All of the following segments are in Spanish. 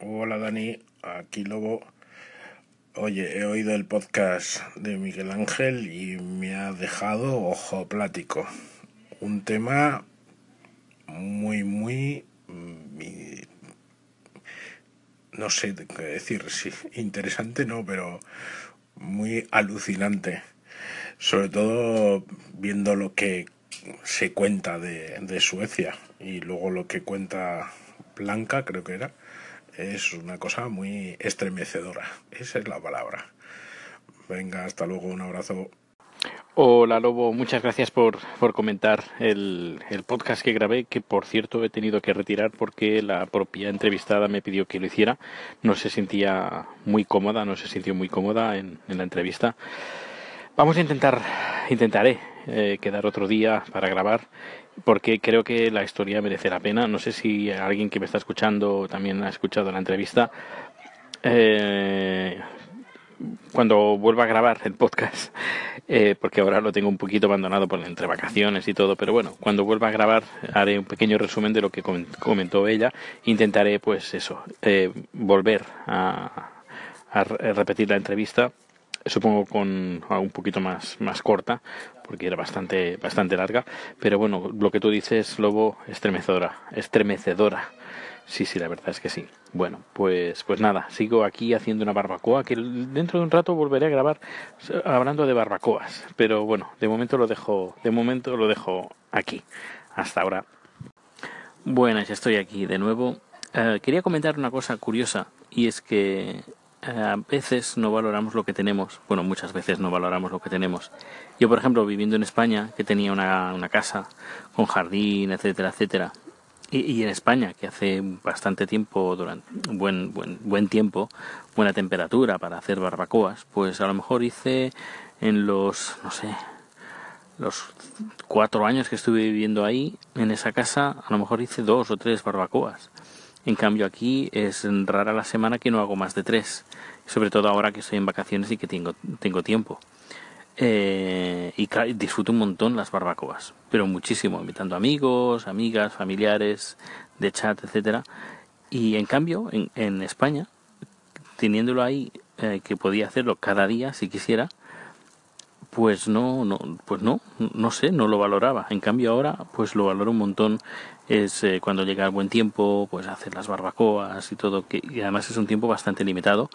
Hola Dani, aquí Lobo. Oye, he oído el podcast de Miguel Ángel y me ha dejado ojo plático. Un tema muy, muy... mm, no sé qué decir, sí, interesante no, pero muy alucinante. Sobre todo viendo lo que se cuenta de, de Suecia y luego lo que cuenta Blanca, creo que era, es una cosa muy estremecedora. Esa es la palabra. Venga, hasta luego, un abrazo. Hola Lobo, muchas gracias por, por comentar el, el podcast que grabé, que por cierto he tenido que retirar porque la propia entrevistada me pidió que lo hiciera. No se sentía muy cómoda, no se sintió muy cómoda en, en la entrevista. Vamos a intentar, intentaré eh, quedar otro día para grabar porque creo que la historia merece la pena. No sé si alguien que me está escuchando también ha escuchado la entrevista. Eh, cuando vuelva a grabar el podcast, eh, porque ahora lo tengo un poquito abandonado por entre vacaciones y todo, pero bueno, cuando vuelva a grabar haré un pequeño resumen de lo que comentó ella. Intentaré, pues eso, eh, volver a, a repetir la entrevista supongo con un poquito más, más corta, porque era bastante, bastante larga, pero bueno, lo que tú dices, Lobo, estremecedora, estremecedora. Sí, sí, la verdad es que sí. Bueno, pues, pues nada, sigo aquí haciendo una barbacoa, que dentro de un rato volveré a grabar hablando de barbacoas, pero bueno, de momento lo dejo, de momento lo dejo aquí. Hasta ahora. Bueno, ya estoy aquí de nuevo. Uh, quería comentar una cosa curiosa y es que a veces no valoramos lo que tenemos. Bueno, muchas veces no valoramos lo que tenemos. Yo, por ejemplo, viviendo en España, que tenía una, una casa con jardín, etcétera, etcétera, y, y, en España, que hace bastante tiempo, durante buen, buen, buen tiempo, buena temperatura para hacer barbacoas, pues a lo mejor hice en los, no sé, los cuatro años que estuve viviendo ahí, en esa casa, a lo mejor hice dos o tres barbacoas. En cambio aquí es rara la semana que no hago más de tres, sobre todo ahora que estoy en vacaciones y que tengo, tengo tiempo. Eh, y disfruto un montón las barbacoas, pero muchísimo, invitando amigos, amigas, familiares, de chat, etcétera. Y en cambio, en, en España, teniéndolo ahí, eh, que podía hacerlo cada día si quisiera, pues no, no, pues no, no sé, no lo valoraba. En cambio ahora, pues lo valoro un montón. Es eh, cuando llega el buen tiempo, pues hacer las barbacoas y todo, que y además es un tiempo bastante limitado.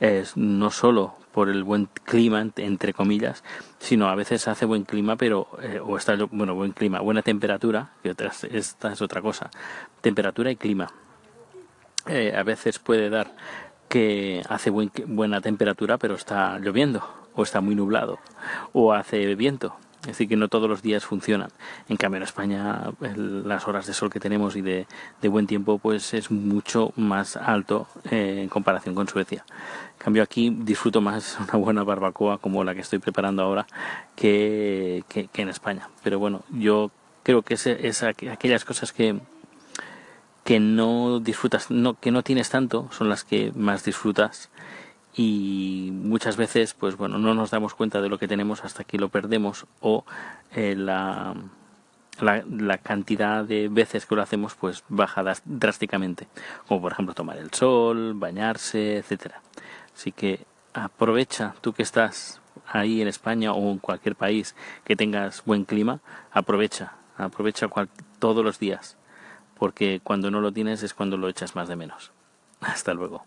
Es no solo por el buen clima, entre comillas, sino a veces hace buen clima, pero, eh, o está, bueno, buen clima, buena temperatura, que otras, esta es otra cosa, temperatura y clima. Eh, a veces puede dar que hace buen, buena temperatura, pero está lloviendo o está muy nublado o hace viento. Es decir, que no todos los días funcionan. En cambio, en España las horas de sol que tenemos y de, de, buen tiempo pues es mucho más alto eh, en comparación con Suecia. En cambio, aquí disfruto más una buena barbacoa como la que estoy preparando ahora que, que, que en España. Pero bueno, yo creo que es, es aquellas cosas que, que no disfrutas, no, que no tienes tanto, son las que más disfrutas y muchas veces pues bueno no nos damos cuenta de lo que tenemos hasta que lo perdemos o eh, la, la, la, cantidad de veces que lo hacemos pues baja drásticamente. Como por ejemplo tomar el sol bañarse etcétera. Así que aprovecha tú que estás ahí en España o en cualquier país que tengas buen clima aprovecha aprovecha cual, todos los días porque cuando no lo tienes es cuando lo echas más de menos. Hasta luego